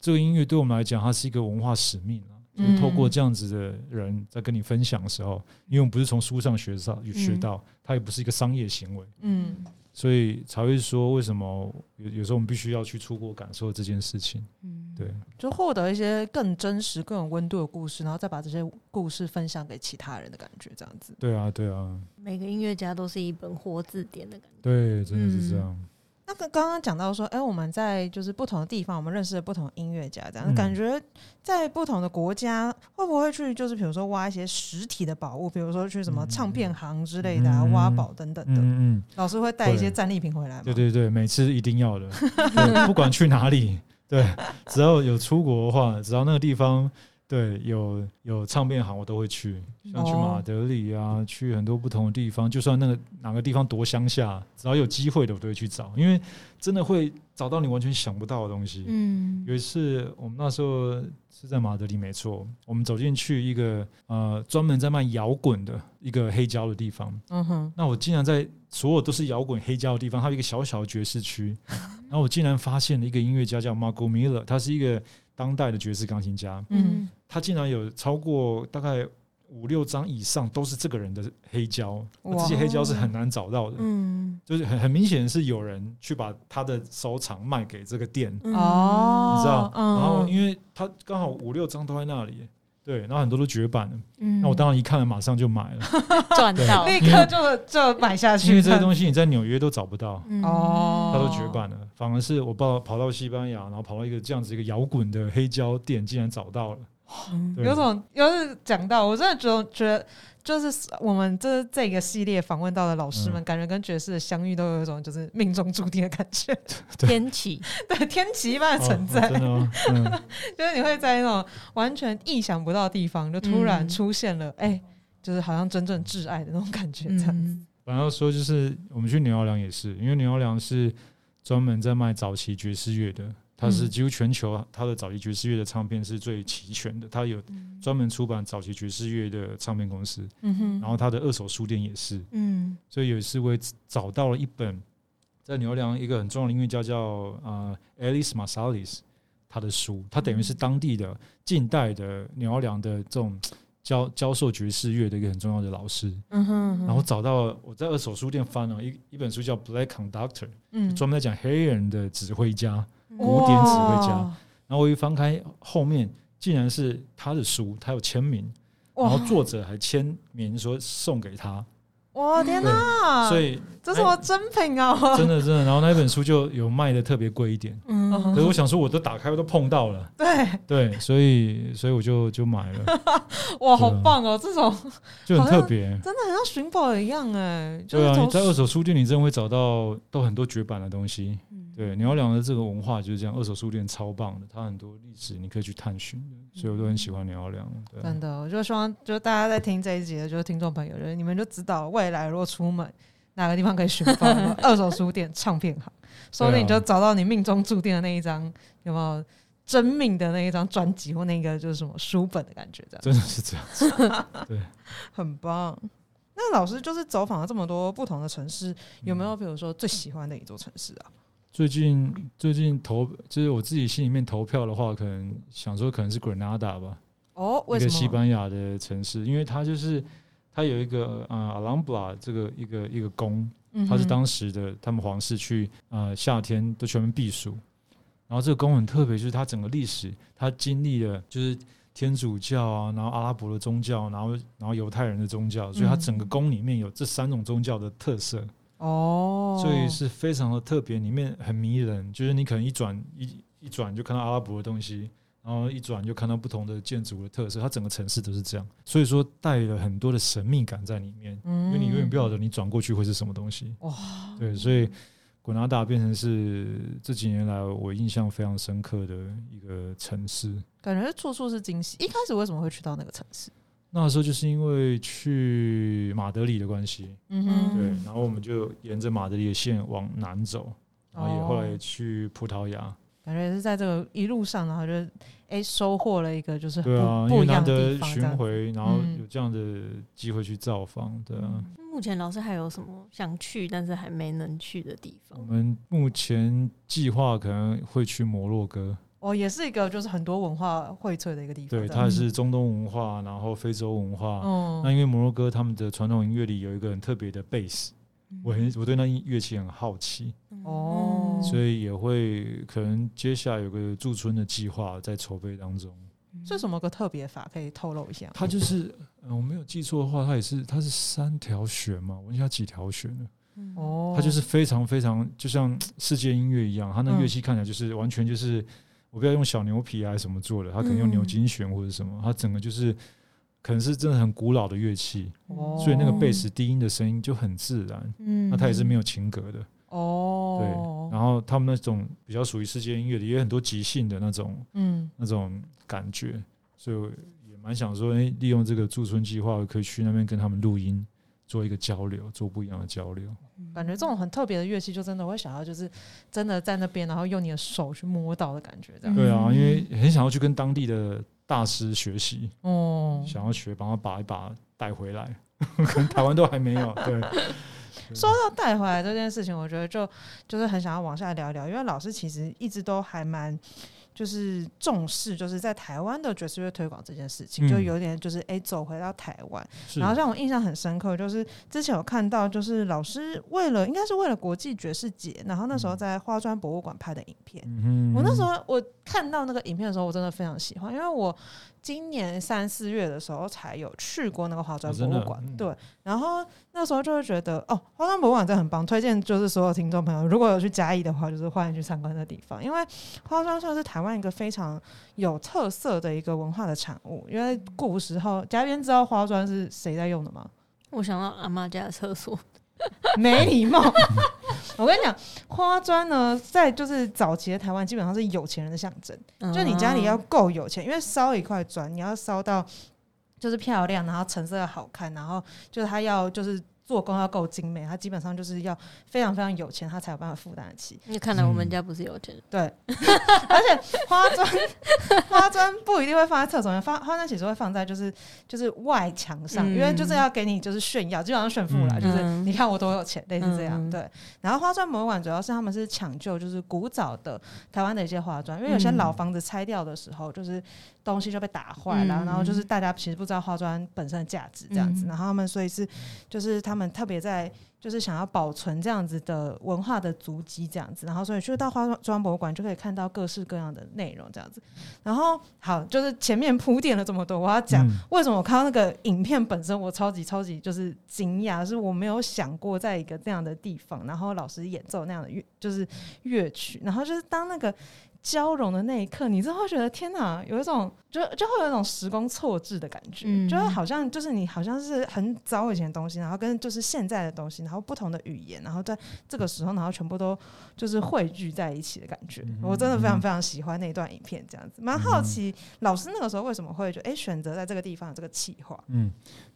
这个音乐对我们来讲，它是一个文化使命啊。就是透过这样子的人在跟你分享的时候，因为我们不是从书上学到学到，它也不是一个商业行为，嗯所以才会说为什么有有时候我们必须要去出国感受这件事情。嗯，对，就获得一些更真实、更有温度的故事，然后再把这些故事分享给其他人的感觉，这样子。对啊，对啊，每个音乐家都是一本活字典的感觉。对，真的是这样。那个刚刚讲到说，哎、我们在就是不同的地方，我们认识了不同的音乐家，这样、嗯感觉在不同的国家，会不会去就是比如说挖一些实体的宝物，比如说去什么嗯唱片行之类的、啊，嗯挖宝等等的。嗯嗯，老师会带一些战利品回来吗？对对对，每次一定要的，(laughs) 不管去哪里，对，只要有出国的话，只要那个地方对有有唱片行，我都会去，像去马德里啊，去很多不同的地方，就算那个哪个地方多乡下，只要有机会的，我都会去找，因为真的会找到你完全想不到的东西。嗯有一次，我们那时候是在马德里，没错。我们走进去一个呃专门在卖摇滚的一个黑胶的地方。嗯哼，那我竟然在所有都是摇滚黑胶的地方，它有一个小小的爵士区。(laughs) 然后我竟然发现了一个音乐家叫 Marco Miller，他是一个当代的爵士钢琴家。嗯他竟然有超过大概五六张以上都是这个人的黑胶，那这些黑胶是很难找到的，嗯就是很很明显是有人去把他的收藏卖给这个店，嗯哦，你知道？嗯然后因为他刚好五六张都在那里，对，然后很多都绝版了，嗯。那我当然一看了马上就买了，(laughs) 赚到，立刻就就买下去，因为这些东西你在纽约都找不到。嗯。哦。它都绝版了，反而是我跑跑到西班牙，然后跑到一个这样子一个摇滚的黑胶店，竟然找到了。有种，要是讲到，我真的觉得觉得，就是 (laughs) 我们这这个系列访问到的老师们，嗯。感觉跟爵士的相遇都有一种就是命中注定的感觉，天启，对，天启 (laughs) 一般的存哦在，(laughs) 就是你会在那种完全意想不到的地方，就突然嗯。出现了，哎、就是好像真正挚爱的那种感觉，这样子。嗯反正说就是我们去牛奥良也是，因为牛奥良是专门在卖早期爵士乐的，它是嗯。几乎全球它的早期爵士乐的唱片是最齐全的，它有专门出版早期爵士乐的唱片公司，嗯哼，然后它的二手书店也是，嗯。所以有一次我也找到了一本在牛良一个很重要的音乐家叫呃 Alice Marsalis 他的书，他等于是当地的近代的牛良的这种教教授爵士乐的一个很重要的老师。嗯哼，然后找到我在二手书店翻了一一本书叫《Black Conductor》，嗯。专门在讲黑人的指挥家。嗯古典指挥家然后我一翻开后面，竟然是他的书，他有签名，然哇后作者还签名说送给他，哇天哪！所以这是我真品啊！真的真的，然后那本书就有卖的特别贵一点。嗯可是我想说，我都打开，我都碰到了，(laughs) 对，对，所以所以我就就买了，(laughs) 哇，好棒哦！这种就很特别。真的很像寻宝一样哎，就对啊，你在二手书店，你真的会找到都很多绝版的东西。嗯对，牛良的这个文化就是这样，二手书店超棒的，它很多历史你可以去探寻的，所以我都很喜欢牛良。对啊，真的，我就希望就大家在听这一集的，就是听众朋友，就是你们就知道未来如果出门哪个地方可以寻宝，二手书店、唱片行，说不定你就找到你命中注定的那一张，有没有真命的那一张专辑或那个就是什么书本的感觉，这样真的是这样子。对 (laughs) 很棒。那老师就是走访了这么多不同的城市，有没有比如说最喜欢的一座城市啊？最近最近投就是我自己心里面投票的话，可能想说可能是 Granada 吧，哦，为一个西？班牙的城市，因为它就是它有一个呃 Alhambra 这个一个一个宫，它是当时的他们皇室去呃夏天都全面避暑，然后这个宫很特别，就是它整个历史，它经历了就是天主教啊，然后阿拉伯的宗教，然后然后犹太人的宗教，所以它整个宫里面有这三种宗教的特色，哦，所以是非常的特别，里面很迷人，就是你可能一转一一转就看到阿拉伯的东西。然后一转就看到不同的建筑的特色，它整个城市都是这样，所以说带了很多的神秘感在里面。嗯因为你永远不晓得你转过去会是什么东西。哇，对，所以古纳达变成是这几年来我印象非常深刻的一个城市。感觉处处是惊喜。一开始为什么会去到那个城市？那时候就是因为去马德里的关系，嗯哼对，然后我们就沿着马德里的线往南走，然后也后来也哦去葡萄牙。感觉也是在这个一路上，然后就哎、收获了一个就是对啊，因不一样的为难得巡回，然后嗯有这样的机会去造访，对啊。目前老师还有什么想去但是还没能去的地方？我们目前计划可能会去摩洛哥，哦，也是一个就是很多文化荟萃的一个地方。对，它是中东文化，然后非洲文化，嗯那因为摩洛哥他们的传统音乐里有一个很特别的贝斯，我很我对那音乐器很好奇，哦所以也会可能接下来有个驻村的计划在筹备当中。是什么个特别法可以透露一下吗？它就是，嗯，我没有记错的话，它也是它是三条弦嘛，我问一下几条弦呢？哦，它就是非常非常就像世界音乐一样，它那嗯乐器看起来就是完全就是我不要用小牛皮啊还是什么做的，他可能用牛嗯筋弦或者什么，他整个就是可能是真的很古老的乐器，哦所以那个贝斯低音的声音就很自然。嗯那它也是没有琴格的，哦，对。然后他们那种比较属于世界音乐的，也有很多即兴的那种嗯那种感觉，所以我也蛮想说，哎、利用这个驻村计划，可以去那边跟他们录音，做一个交流，做不一样的交流。感觉这种很特别的乐器，就真的会想要就是真的在那边，然后用你的手去摸到的感觉，这样。对啊，嗯因为很想要去跟当地的大师学习，哦，想要学，帮他把一把带回来，(laughs) 可能台湾都还没有。(laughs) 对，说到带回来这件事情，我觉得就就是很想要往下聊一聊，因为老师其实一直都还蛮。就是重视就是在台湾的爵士乐推广这件事情，嗯。就有点就是哎、走回到台湾，然后让我印象很深刻，就是之前有看到，就是老师为了应该是为了国际爵士节，然后那时候在花砖博物馆拍的影片。嗯我那时候我看到那个影片的时候，我真的非常喜欢，因为我今年三四月的时候才有去过那个花砖哦真的？博物馆，嗯。对，然后那时候就会觉得哦，花砖博物馆真的很棒，推荐就是所有听众朋友，如果有去嘉义的话，就是欢迎去参观那地方，因为花砖算是台湾一个非常有特色的一个文化的产物，因为古时候嘉宾知道花砖是谁在用的吗？我想到阿妈家的厕所，(laughs) 没礼貌。(laughs) 我跟你讲，花砖呢，在就是早期的台湾，基本上是有钱人的象征。就你家里要嗯够有钱，因为烧一块砖，你要烧到就是漂亮，然后成色要好看，然后就是它要就是做工要够精美，它基本上就是要非常非常有钱，他才有办法负担得起。那看来我们嗯家不是有钱。人，对，(laughs) 而且花砖 (laughs) 花砖不一定会放在厕所里面，放花砖其实会放在就是就是外墙上，嗯。因为就是要给你就是炫耀，基本上炫富啦，嗯。就是嗯你看我多有钱，类似这样。嗯。对，然后花砖博物馆主要是他们是抢救就是古早的台湾的一些花砖，因为有些嗯。老房子拆掉的时候，就是东西就被打坏了，嗯然后就是大家其实不知道花砖本身的价值这样子，嗯然后他们所以是就是他们特别在。就是想要保存这样子的文化的足迹，这样子，然后所以去到花砖博物馆就可以看到各式各样的内容，这样子。然后好，就是前面铺垫了这么多，我要讲嗯为什么我看到那个影片本身，我超级超级就是惊讶，是我没有想过在一个这样的地方，然后老师演奏那样的乐，就是乐曲，然后就是当那个交融的那一刻，你真的会觉得天哪，有一种就就会有一种时光错置的感觉，嗯。就会好像就是你好像是很早以前的东西，然后跟就是现在的东西，然后不同的语言，然后在这个时候，然后全部都就是汇聚在一起的感觉。嗯。我真的非常非常喜欢那段影片，这样子，蛮好奇老师那个时候为什么会就哎、选择在这个地方有这个企划。嗯，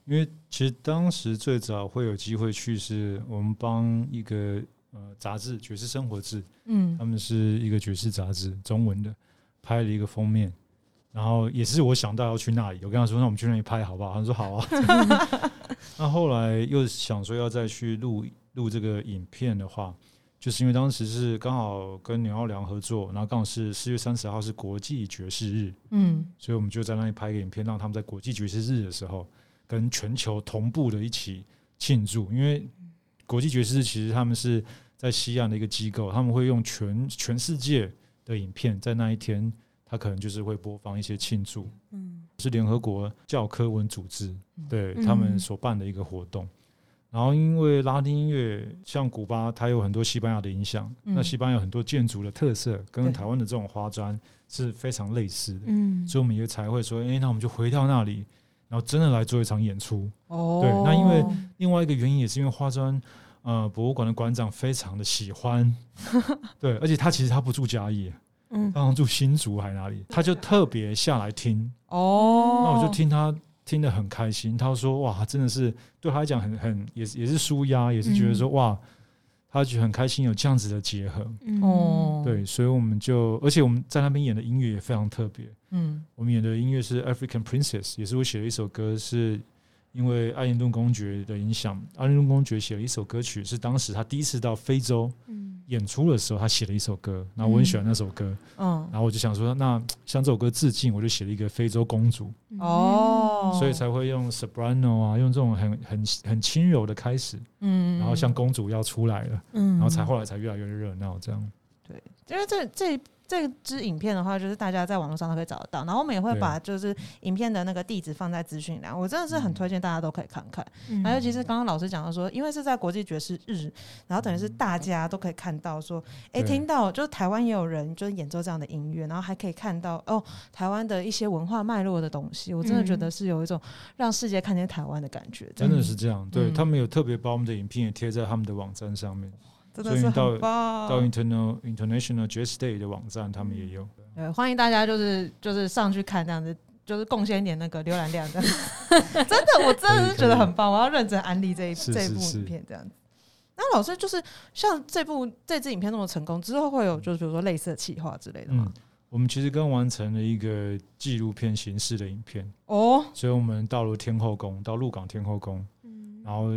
因为其实当时最早会有机会去，是我们帮一个呃杂志《爵士生活志》，嗯他们是一个爵士杂志，中文的，拍了一个封面。然后也是我想到要去那里，我跟他说：“那我们去那里拍好不好？”他说：“好啊。”那后来又想说要再去录录这个影片的话，就是因为当时是刚好跟牛奥良合作，然后刚好是四月三十号是国际爵士日，嗯所以我们就在那里拍一个影片，让他们在国际爵士日的时候跟全球同步的一起庆祝。因为国际爵士其实他们是在西岸的一个机构，他们会用全全世界的影片在那一天，他可能就是会播放一些庆祝，嗯是联合国教科文组织对嗯他们所办的一个活动。然后，因为拉丁音乐像古巴，它有很多西班牙的影响，嗯那西班牙有很多建筑的特色，跟台湾的这种花砖是非常类似的。嗯所以我们也才会说，诶，那我们就回到那里，然后真的来做一场演出。哦对那因为另外一个原因也是因为花砖呃博物馆的馆长非常的喜欢，(laughs) 对，而且他其实他不住嘉义，嗯他好像住新竹还哪里，他就特别下来听，哦，那我就听他听得很开心，他说哇，真的是对他来讲很很也是也是舒压，也是觉得说、哇，他觉得很开心有这样子的结合，嗯。哦，对，所以我们就而且我们在那边演的音乐也非常特别，嗯。我们演的音乐是 African Princess，也是我写的一首歌，是因为爱因顿公爵的影响，爱因顿公爵写了一首歌曲，是当时他第一次到非洲嗯。演出的时候，他写了一首歌，然后我很喜欢那首歌，嗯。然后我就想说，那 (tsk) 向这首歌致敬，我就写了一个非洲公主，哦，所以才会用 soprano 啊，用这种很很很轻柔的开始，嗯，然后像公主要出来了，嗯。然后才后来才越来越热闹这样。对因为这这这支影片的话，就是大家在网络上都可以找得到，然后我们也会把就是影片的那个地址放在资讯栏，我真的是很推荐大家都可以看看。嗯。还有，其实刚刚老师讲到说，因为是在国际爵士日，然后等于是大家都可以看到说，哎、对听到就是台湾也有人就是演奏这样的音乐，然后还可以看到哦台湾的一些文化脉络的东西，我真的觉得是有一种让世界看见台湾的感觉，真的。是这样，对、嗯他们有特别把我们的影片也贴在他们的网站上面。真的是所以到很棒。到 International International Jazz Day 的网站，他们也有。对，欢迎大家就是就是上去看这样子，就是贡献一点那个浏览量这样子。(laughs) 真的，我真的是觉得很棒，我要认真安利这一这一部影片这样子。那老师就是像这部这支影片那么成功之后，会有就是比如说类似的企划之类的吗嗯？，我们其实刚完成了一个纪录片形式的影片，哦，所以我们到了天后宫，到鹿港天后宫，嗯然后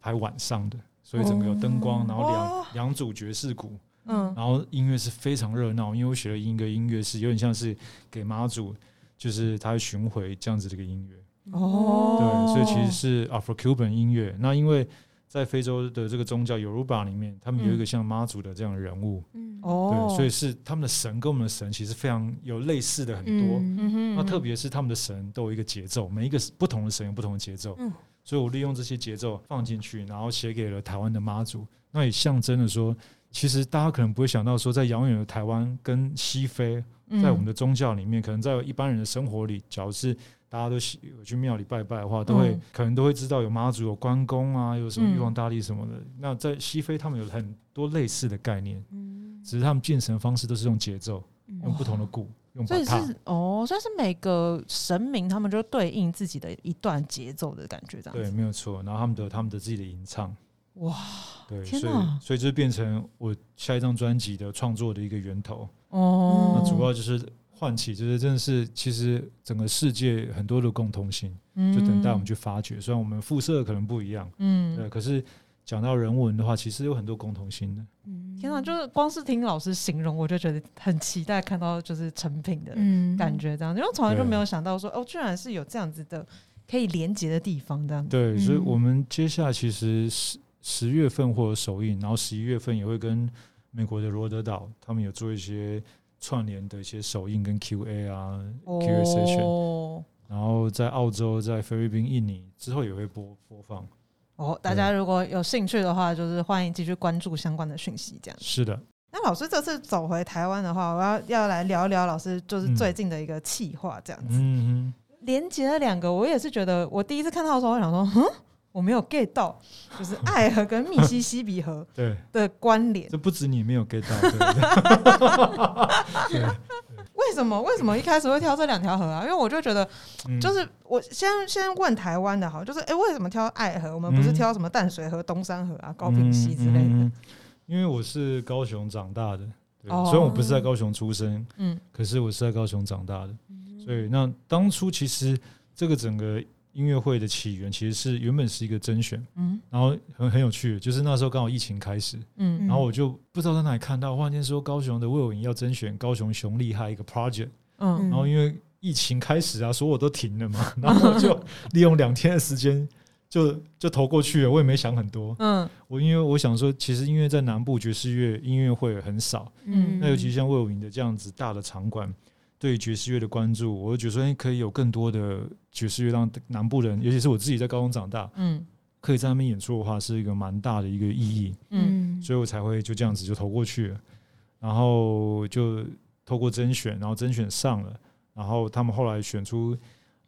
拍晚上的，所以整个有灯光，然后两两组爵士鼓，嗯。然后音乐是非常热闹，因为我学了一个音乐是有点像是给妈祖，就是他会巡回这样子的一个音乐。哦。对，所以其实是 Afro-Cuban 音乐。那因为在非洲的这个宗教 Yoruba 里面，他们有一个像妈祖的这样的人物，嗯。哦，对，所以是他们的神跟我们的神其实非常有类似的很多。嗯嗯哼那特别是他们的神都有一个节奏，每一个不同的神有不同的节奏，嗯所以我利用这些节奏放进去，然后写给了台湾的妈祖，那也象征了说，其实大家可能不会想到说，在遥远的台湾跟西非，嗯。在我们的宗教里面，可能在一般人的生活里，假如是大家都有去庙里拜拜的话，都会、嗯。可能都会知道有妈祖、有关公啊，有什么嗯。玉皇大帝什么的。那在西非，他们有很多类似的概念，嗯。只是他们建神的方式都是用节奏，用不同的鼓，用所以。是哦，所以是每个神明他们就对应自己的一段节奏的感觉，这样对，没有错。然后他们的他们的自己的吟唱，哇，对，所以所以就变成我下一张专辑的创作的一个源头。哦，那主要就是唤起，就是真的是其实整个世界很多的共通性，就等待我们去发掘。虽然我们肤色可能不一样，嗯，对，可是讲到人文的话，其实有很多共同性的。嗯天哪，就是光是听老师形容，我就觉得很期待看到就是成品的嗯感觉，这样，因为从来就对没有想到说，哦，居然是有这样子的可以连接的地方，这样子。对，所以嗯我们接下来其实十十月份会有首映，然后十一月份也会跟美国的罗德岛他们有做一些串联的一些首映跟 Q&A 啊、Q&A session，哦，然后在澳洲、在菲律宾、印尼之后也会播播放。哦，大家如果有兴趣的话，就是欢迎继续关注相关的讯息，这样。是的，那老师这次走回台湾的话，我要要来聊一聊老师就是嗯最近的一个企划，这样子。嗯连接了两个，我也是觉得，我第一次看到的时候，我想说，嗯，我没有 get 到，就是爱河跟密西西比河哼，(laughs) 对，的关联。这不止你没有 get 到，对不对？(laughs) 对，为什么？为什么一开始会挑这两条河啊？因为我就觉得，嗯就是我先先问台湾的好，就是哎、诶为什么挑爱河？我们不是嗯挑什么淡水河、东山河啊、高平溪之类的？嗯嗯嗯因为我是高雄长大的，对，哦虽然我不是在高雄出生，嗯可是我是在高雄长大的，所以那当初其实这个整个音乐会的起源其实是原本是一个甄选，嗯。然后很很有趣，就是那时候刚好疫情开始，嗯。然后我就不知道在哪里看到，忽然间说高雄的魏有营要甄选高雄熊厉害一个 project，嗯。然后因为疫情开始啊，所有都停了嘛，然后我就利用两天的时间就就投过去了，我也没想很多，嗯。我因为我想说，其实音乐在南部爵士乐音乐会很少，嗯。那尤其像魏有营的这样子大的场馆，对爵士乐的关注，我就觉得说，哎，可以有更多的爵士乐让南部人，尤其是我自己在高中长大，嗯可以在那边演出的话，是一个蛮大的一个意义，嗯所以我才会就这样子就投过去了，然后就透过甄选，然后甄选上了，然后他们后来选出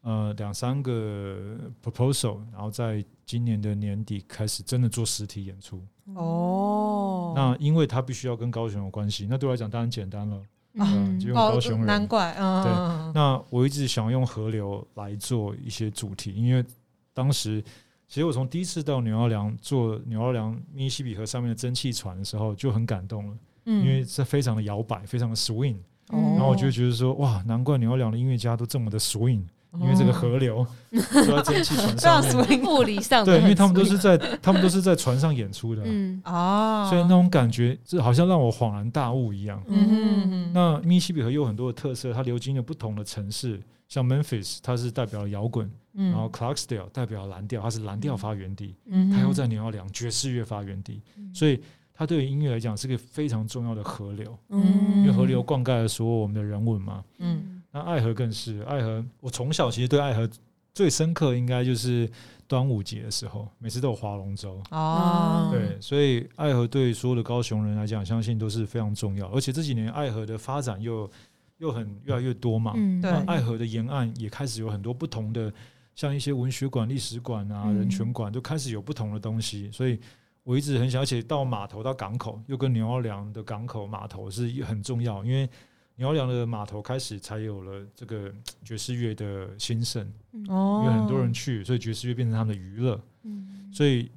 呃两三个 proposal，然后在今年的年底开始真的做实体演出。哦，那因为它必须要跟高雄有关系，那对我来讲当然简单了。嗯就用高雄人。难怪，嗯，对嗯那我一直想用河流来做一些主题，因为当时其实我从第一次到纽奥良做纽奥良密西西比河上面的蒸汽船的时候就很感动了，嗯。因为这非常的摇摆，非常的 swing，哦。然后我就觉得说哇，难怪纽奥良的音乐家都这么的 swing，因为这个河流都在蒸汽船上物理上对，因为他们都是在他们都是在船上演出的，嗯。啊，所以那种感觉，这好像让我恍然大悟一样。嗯那密西西比河有很多的特色，它流经了不同的城市，像 Memphis，它是代表了摇滚，嗯。然后 Clarksdale 代表蓝调，它是蓝调发源地，嗯它又在纽奥良爵士乐发源地，所以它对于音乐来讲是个非常重要的河流，嗯。因为河流灌溉了所有我们的人文嘛。嗯那爱河更是爱河，我从小其实对爱河最深刻应该就是端午节的时候，每次都有划龙舟。哦，对，所以爱河对所有的高雄人来讲，相信都是非常重要。而且这几年爱河的发展又又很越来越多嘛，嗯对那爱河的沿岸也开始有很多不同的，像一些文学馆、历史馆啊、嗯人权馆，都开始有不同的东西。所以我一直很想，而且到码头到港口，又跟牛二良的港口码头是很重要，因为牛奥良的码头开始才有了这个爵士乐的兴盛，哦因为很多人去，所以爵士乐变成他们的娱乐。嗯所以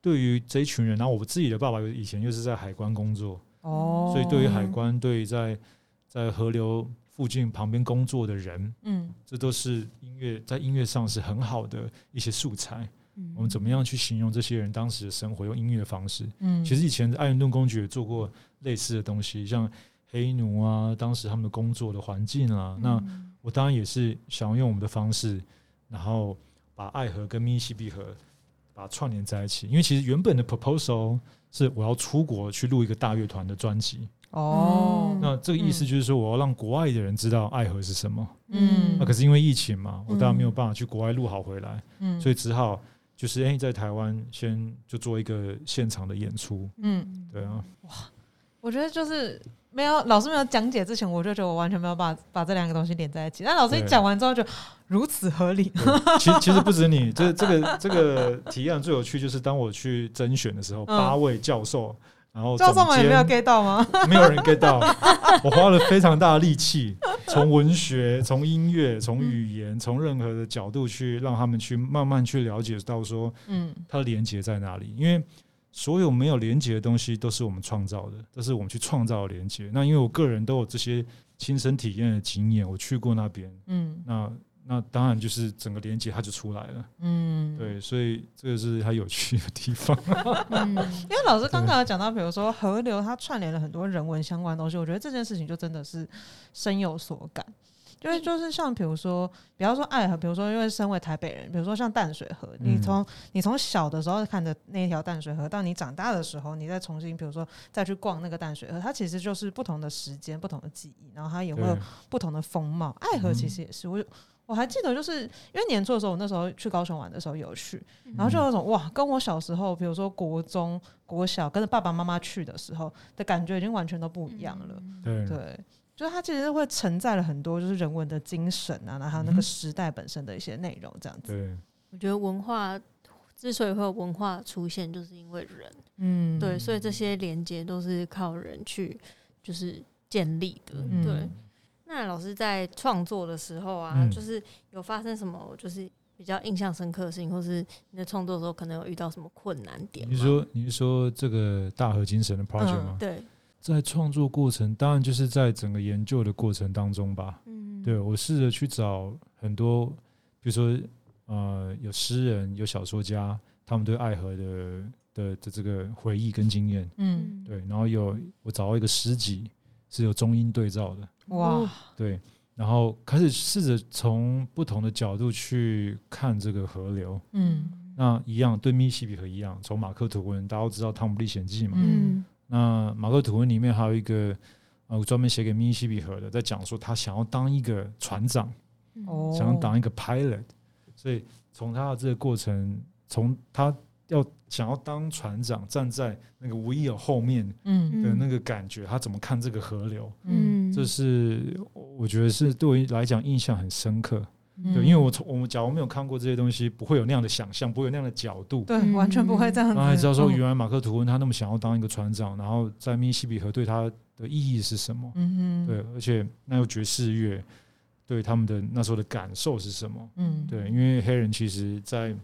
对于这一群人，然后我自己的爸爸以前又是在海关工作，哦，所以对于海关，对于在在河流附近旁边工作的人，嗯这都是音乐在音乐上是很好的一些素材。嗯我们怎么样去形容这些人当时的生活，用音乐方式。嗯其实以前艾伦顿公爵也做过类似的东西，像黑奴啊，当时他们的工作的环境啊。那嗯我当然也是想要用我们的方式，然后把爱河跟密西西比河把它串联在一起。因为其实原本的 proposal 是我要出国去录一个大乐团的专辑，哦嗯那这个意思就是说我要让国外的人知道爱河是什么。嗯那可是因为疫情嘛，我当然嗯没有办法去国外录好回来，嗯所以只好就是哎、在台湾先就做一个现场的演出。嗯，对啊，哇我觉得就是没有老师没有讲解之前，我就觉得我完全没有把把这两个东西连在一起。但老师一讲完之后，就如此合理。其实其实不止你，这这个这个提案最有趣，就是当我去甄选的时候，嗯八位教授，然后教授们也没有 get 到吗？没有人 get 到，(laughs) 我花了非常大的力气，从文学、从音乐、从语言、从任何的角度去让他们去慢慢去了解到说嗯它的连接在哪里，因为。所有没有连接的东西都是我们创造的，都是我们去创造的连接。那因为我个人都有这些亲身体验的经验，我去过那边，嗯那那当然就是整个连接它就出来了。嗯，对，所以这个是它有趣的地方。(laughs) 嗯因为老师刚刚有讲到，比如说河流，它串联了很多人文相关的东西，我觉得这件事情就真的是深有所感。因为就是像比如说，比方说爱河，比如说因为身为台北人，比如说像淡水河，你嗯。从你从小的时候看着那一条淡水河，到你长大的时候，你再重新比如说再去逛那个淡水河，它其实就是不同的时间、不同的记忆，然后它也会有，不同的风貌。爱河其实也是，我我还记得，就是因为年初的时候，我那时候去高雄玩的时候有去，然后就有种哇，跟我小时候，比如说国中、国小跟着爸爸妈妈去的时候的感觉已经完全都不一样了。对。对，就是它其实会承载了很多就是人文的精神啊，然后还有那个时代本身的一些内容，这样子。对，我觉得文化之所以会有文化出现，就是因为人，嗯对，所以这些连接都是靠人去就是建立的，嗯对。那老师在创作的时候啊，嗯就是有发生什么就是比较印象深刻的事情，或是你在创作的时候可能有遇到什么困难点？你是说你是说这个大和精神的 project 嗯吗？对，在创作过程，当然就是在整个研究的过程当中吧。嗯，对我试着去找很多，比如说呃，有诗人、有小说家，他们对爱河的的的这个回忆跟经验。嗯，对，然后有我找到一个诗集是有中英对照的。哇，对，然后开始试着从不同的角度去看这个河流。嗯那一样，对密西西比河一样，从马克吐温，大家都知道《汤姆历险记》嘛。嗯那马克吐温里面还有一个呃，专门写给密西西比河的，在讲说他想要当一个船长，嗯哦，想要当一个 pilot，所以从他的这个过程，从他要想要当船长，站在那个 wheel 后面嗯的那个感觉，他怎么看这个河流？嗯这是我觉得是对我来讲印象很深刻。嗯对，因为我从我们假如没有看过这些东西，不会有那样的想象，不会有那样的角度。对完全不会这样子，然后还知道说，嗯原来马克吐温他那么想要当一个船长，然后在密西西比河对他的意义是什么？嗯哼，对，而且那又爵士乐对他们的那时候的感受是什么？嗯，对，因为黑人其实，在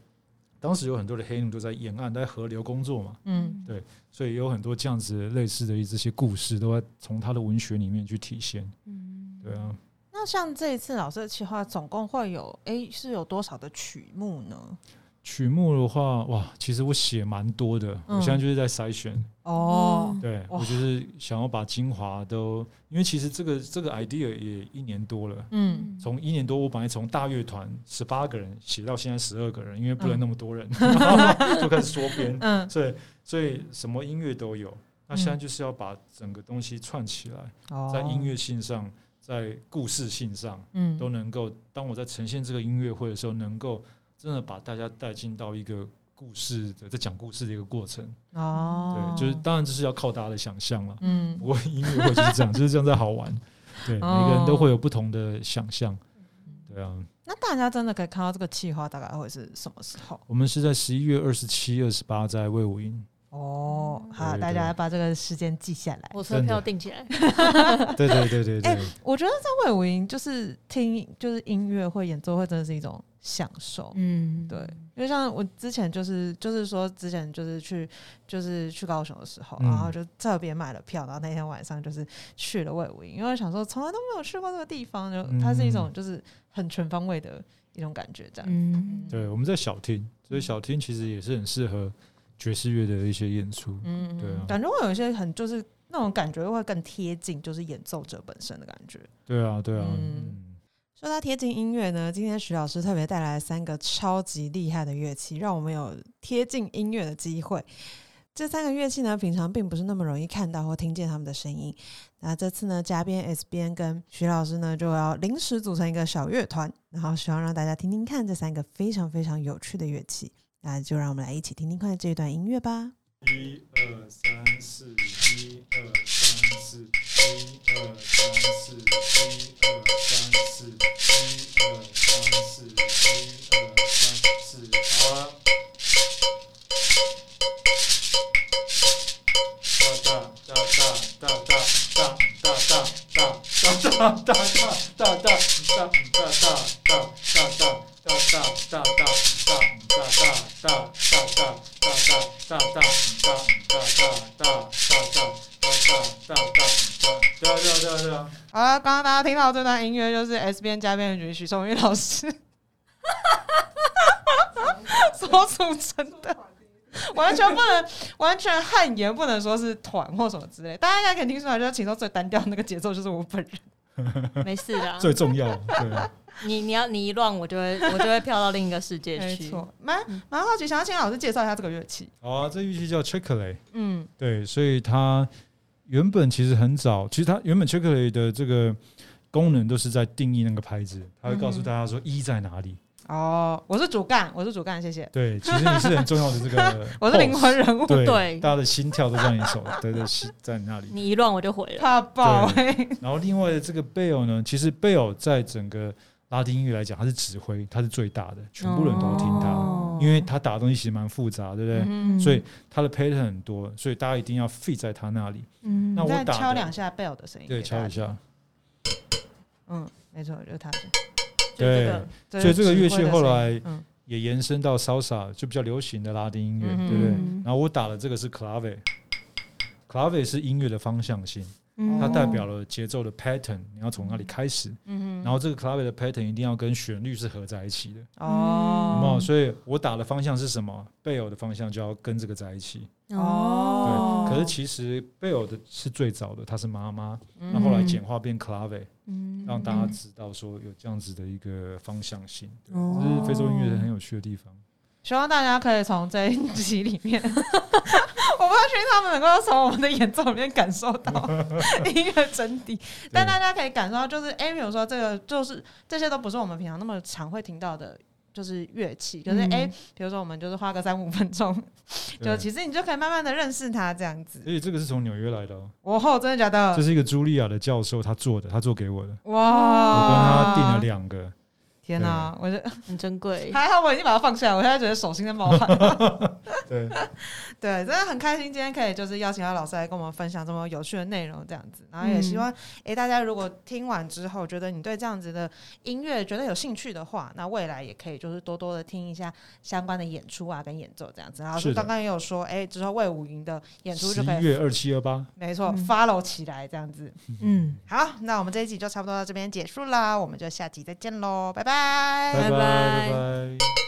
当时有很多的黑奴都在沿岸，在河流工作嘛，嗯对所以有很多这样子类似的这些故事，都在从他的文学里面去体现。嗯对啊，那像这一次老师的企划，总共会有诶是有多少的曲目呢？曲目的话，哇，其实我写蛮多的，嗯我现在就是在筛选。哦，对我就是想要把精华都，因为其实这个这个 idea 也一年多了。嗯从一年多，我本来从大乐团十八个人写到现在十二个人，因为不能嗯那么多人，(laughs) 就开始缩编。嗯，所以所以什么音乐都有。那现在就是要把整个东西串起来，哦在音乐性上，在故事性上嗯都能够。当我在呈现这个音乐会的时候，能够真的把大家带进到一个故事的在讲故事的一个过程。哦，对，就是当然这是要靠大家的想象了。嗯不过音乐会就是这样，就是这样在好玩。对，每个人都会有不同的想象。对啊，那大家真的可以看到这个计划大概会是什么时候？我们是在十一月二十七、二十八在魏武营。哦，好，大家对。把这个时间记下来。(laughs) 火车票订起来，(laughs) 对对对对哎，我觉得在魏武营就是听就是音乐会、演奏会，真的是一种享受。嗯，对，因为像我之前就是就是说之前就是去就是去高雄的时候，嗯然后就特别买了票，然后那天晚上就是去了魏武营，因为我想说从来都没有去过这个地方，就它是一种就是很全方位的一种感觉，这样。嗯，对，我们在小厅，所以小厅其实也是很适合爵士乐的一些演出。嗯，对啊感觉会有一些很就是那种感觉会更贴近，就是演奏者本身的感觉。对啊，对啊，嗯嗯说到贴近音乐呢，今天徐老师特别带来三个超级厉害的乐器，让我们有贴近音乐的机会。这三个乐器呢，平常并不是那么容易看到或听见他们的声音。那这次呢，嘉宾 S 边跟徐老师呢，就要临时组成一个小乐团，然后希望让大家听听看这三个非常非常有趣的乐器。那就让我们来一起听听看这一段音乐吧。一二三四，一二三四，一二三四，一二三四，一 S 边加编曲徐松玉老师 (laughs) 所组成的，完全不能完全汗颜，不能说是团或什么之类。大家应该可以听出来，就是其中最单调的那个节奏就是我本人。(laughs) 没事的。最重要，对，你你要你一乱，我就会我就会飘到另一个世界去。没错，蛮蛮好奇，想要请老师介绍一下这个乐器。好啊，这乐器叫 c h e c k l e 嗯对，所以它原本其实很早，其实它原本 c h e c k l e 的这个功能都是在定义那个拍子，它会告诉大家说一在哪里。哦，我是主干，我是主干，谢谢。对，其实你是很重要的这个 (laughs) 我是灵魂人物，对，对大家的心跳都在你手，对 (laughs) 对，心在你那里。你一乱我就毁了。怕爆哎。然后另外的这个贝尔呢，其实贝尔在整个拉丁音乐来讲，他是指挥，他是最大的，全部人都听他，哦因为他打的东西其实蛮复杂，对不对？嗯所以他的 pattern 很多，所以大家一定要 fit 在他那里。嗯那我敲两下贝尔的声音，对，敲一。下。嗯，没错，就是他。就这个这所以这个乐器后来也延伸到 salsa，就比较流行的拉丁音乐，嗯对不对？嗯然后我打的这个是 clave，clave 是音乐的方向性，嗯。它代表了节奏的 pattern，你要从哪里开始，嗯。然后这个 clave 的 pattern 一定要跟旋律是合在一起的，哦？所以我打的方向是什么？贝尔的方向就要跟这个在一起。哦。对，可是其实贝尔的是最早的，她是妈妈，嗯。然后后来简化变 clave，嗯。让大家知道说有这样子的一个方向性，这是非洲音乐很有趣的地方。希望大家可以从这一集里面，(laughs) 我不太确定他们能够从我们的演奏里面感受到 (laughs) 音乐真谛，但大家可以感受到，就是哎，比如说这个，就是这些都不是我们平常那么常会听到的。就是乐器，可是嗯哎、比如说我们就是花个三五分钟，就其实你就可以慢慢的认识它这样子。而且这个是从纽约来的、哦，我后真的假的这？是一个茱莉亚的教授他做的，他做给我的，哇！我跟他订了两个。天哪、我就很珍贵。还好我已经把它放下来，我现在觉得手心在冒汗。(laughs) 对，(laughs) 对，真的很开心，今天可以就是邀请到老师来跟我们分享这么有趣的内容，这样子。然后也希望，诶，大家如果听完之后觉得你对这样子的音乐觉得有兴趣的话，那未来也可以就是多多的听一下相关的演出啊，跟演奏这样子。然后刚刚也有说，诶，之后魏武云的演出就可以，十一月二七二八，没错、嗯 f o l l o w 起来这样子。嗯，好，那我们这一集就差不多到这边结束啦，我们就下集再见喽，拜拜拜拜拜拜拜。